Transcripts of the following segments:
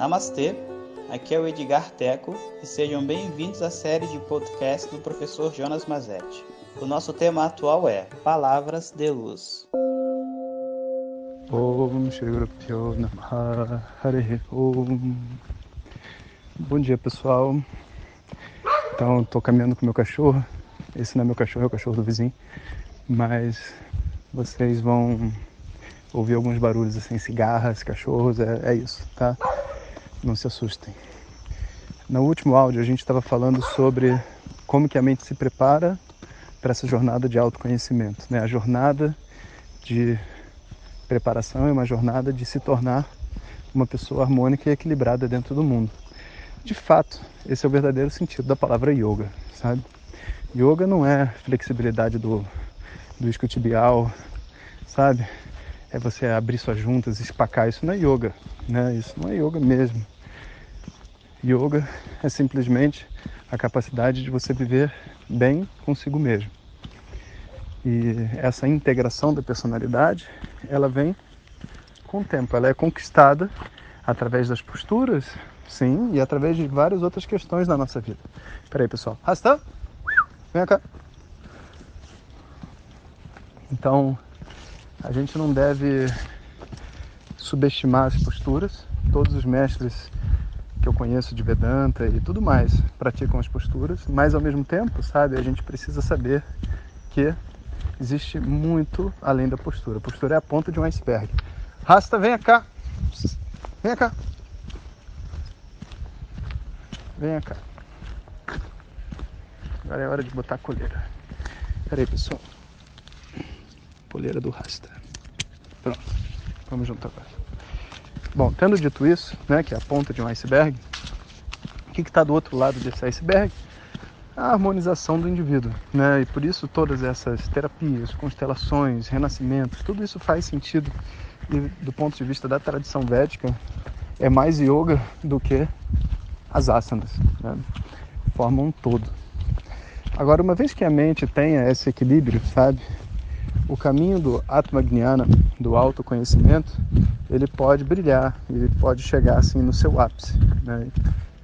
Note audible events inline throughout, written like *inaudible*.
Namastê, aqui é o Edgar Teco e sejam bem-vindos à série de podcast do professor Jonas Mazetti. O nosso tema atual é Palavras de Luz. Bom dia pessoal. Então estou caminhando com meu cachorro. Esse não é meu cachorro, é o cachorro do vizinho. Mas vocês vão ouvir alguns barulhos assim, cigarras, cachorros, é, é isso, tá? Não se assustem. No último áudio a gente estava falando sobre como que a mente se prepara para essa jornada de autoconhecimento, né? A jornada de preparação é uma jornada de se tornar uma pessoa harmônica e equilibrada dentro do mundo. De fato, esse é o verdadeiro sentido da palavra yoga, sabe? Yoga não é flexibilidade do, do isquiotibial, sabe? É você abrir suas juntas, espacar. Isso não é yoga, né? Isso não é yoga mesmo. Yoga é simplesmente a capacidade de você viver bem consigo mesmo. E essa integração da personalidade, ela vem com o tempo, ela é conquistada através das posturas, sim, e através de várias outras questões na nossa vida. Espera aí, pessoal. Rasta, vem cá. Então, a gente não deve subestimar as posturas. Todos os mestres que eu conheço de Vedanta e tudo mais praticam as posturas, mas ao mesmo tempo, sabe, a gente precisa saber que existe muito além da postura. A postura é a ponta de um iceberg. Rasta, venha cá. Venha cá. Venha cá. Agora é hora de botar a coleira. Pera aí, pessoal. Poleira do Rasta. Pronto. Vamos junto agora. Bom, tendo dito isso, né, que é a ponta de um iceberg, o que está do outro lado desse iceberg? A harmonização do indivíduo, né? E por isso todas essas terapias, constelações, renascimentos, tudo isso faz sentido e do ponto de vista da tradição védica é mais yoga do que as asanas, né? formam um todo. Agora, uma vez que a mente tenha esse equilíbrio, sabe, o caminho do Atmagnana, do autoconhecimento, ele pode brilhar, ele pode chegar assim no seu ápice. Né?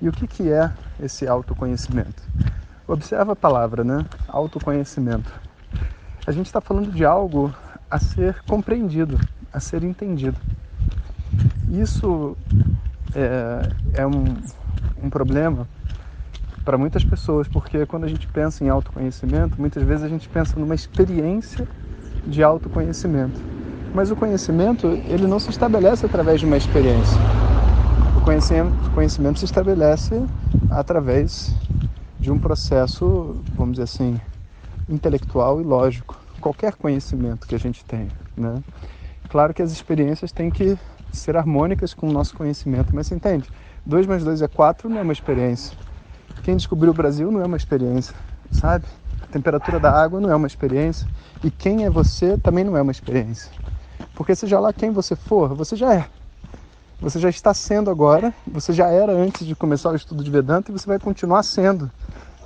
E o que, que é esse autoconhecimento? Observa a palavra, né? Autoconhecimento. A gente está falando de algo a ser compreendido, a ser entendido. Isso é, é um, um problema para muitas pessoas, porque quando a gente pensa em autoconhecimento, muitas vezes a gente pensa numa experiência de autoconhecimento. Mas o conhecimento, ele não se estabelece através de uma experiência. O conhecimento, conhecimento se estabelece através de um processo, vamos dizer assim, intelectual e lógico. Qualquer conhecimento que a gente tenha, né? Claro que as experiências têm que ser harmônicas com o nosso conhecimento, mas você entende? 2 mais 2 é 4 não é uma experiência. Quem descobriu o Brasil não é uma experiência, sabe? Temperatura da água não é uma experiência. E quem é você também não é uma experiência. Porque seja lá quem você for, você já é. Você já está sendo agora, você já era antes de começar o estudo de Vedanta e você vai continuar sendo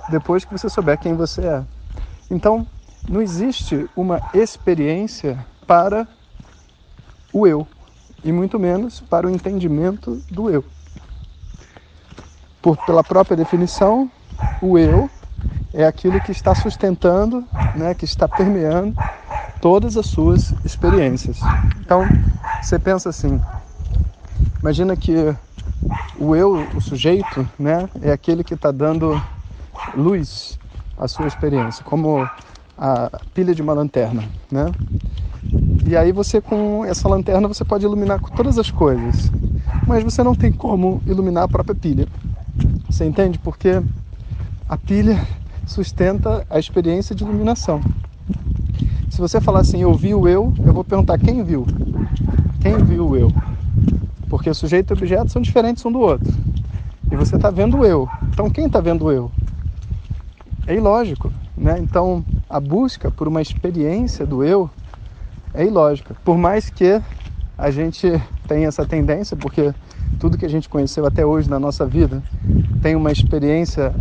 depois que você souber quem você é. Então, não existe uma experiência para o eu, e muito menos para o entendimento do eu. Por, pela própria definição, o eu é aquilo que está sustentando, né, que está permeando todas as suas experiências. Então, você pensa assim, imagina que o eu, o sujeito, né, é aquele que está dando luz à sua experiência, como a pilha de uma lanterna, né? E aí você com essa lanterna você pode iluminar todas as coisas, mas você não tem como iluminar a própria pilha. Você entende? Porque a pilha sustenta a experiência de iluminação. Se você falar assim, eu vi o eu, eu vou perguntar quem viu? Quem viu o eu? Porque sujeito e objeto são diferentes um do outro. E você está vendo o eu. Então quem está vendo o eu? É ilógico. Né? Então a busca por uma experiência do eu é ilógica. Por mais que a gente tenha essa tendência, porque tudo que a gente conheceu até hoje na nossa vida tem uma experiência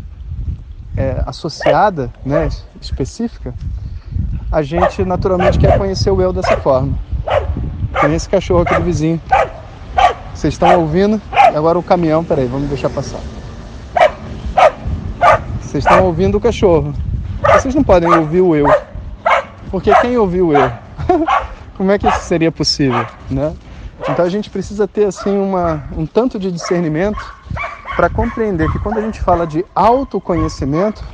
é, associada, né, específica, a gente naturalmente quer conhecer o eu dessa forma. Tem esse cachorro aqui do vizinho. Vocês estão ouvindo? Agora o caminhão, peraí, vamos deixar passar. Vocês estão ouvindo o cachorro. Vocês não podem ouvir o eu. Porque quem ouviu o eu? *laughs* Como é que isso seria possível, né? Então a gente precisa ter assim uma, um tanto de discernimento para compreender que quando a gente fala de autoconhecimento,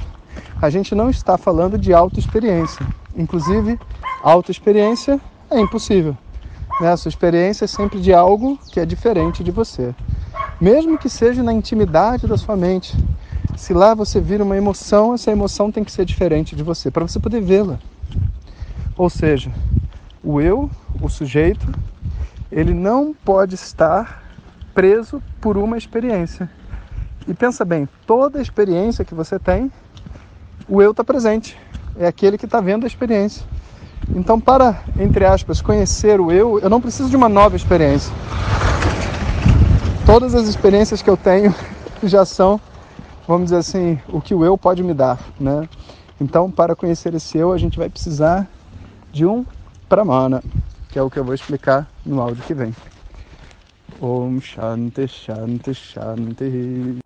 a gente não está falando de autoexperiência. Inclusive, autoexperiência é impossível. Né? A sua experiência é sempre de algo que é diferente de você. Mesmo que seja na intimidade da sua mente. Se lá você vira uma emoção, essa emoção tem que ser diferente de você, para você poder vê-la. Ou seja, o eu, o sujeito, ele não pode estar preso por uma experiência. E pensa bem, toda experiência que você tem, o eu está presente. É aquele que está vendo a experiência. Então, para, entre aspas, conhecer o eu, eu não preciso de uma nova experiência. Todas as experiências que eu tenho *laughs* já são, vamos dizer assim, o que o eu pode me dar, né? Então, para conhecer esse eu, a gente vai precisar de um pramana, que é o que eu vou explicar no áudio que vem. Om Shanti Shanti Shanti.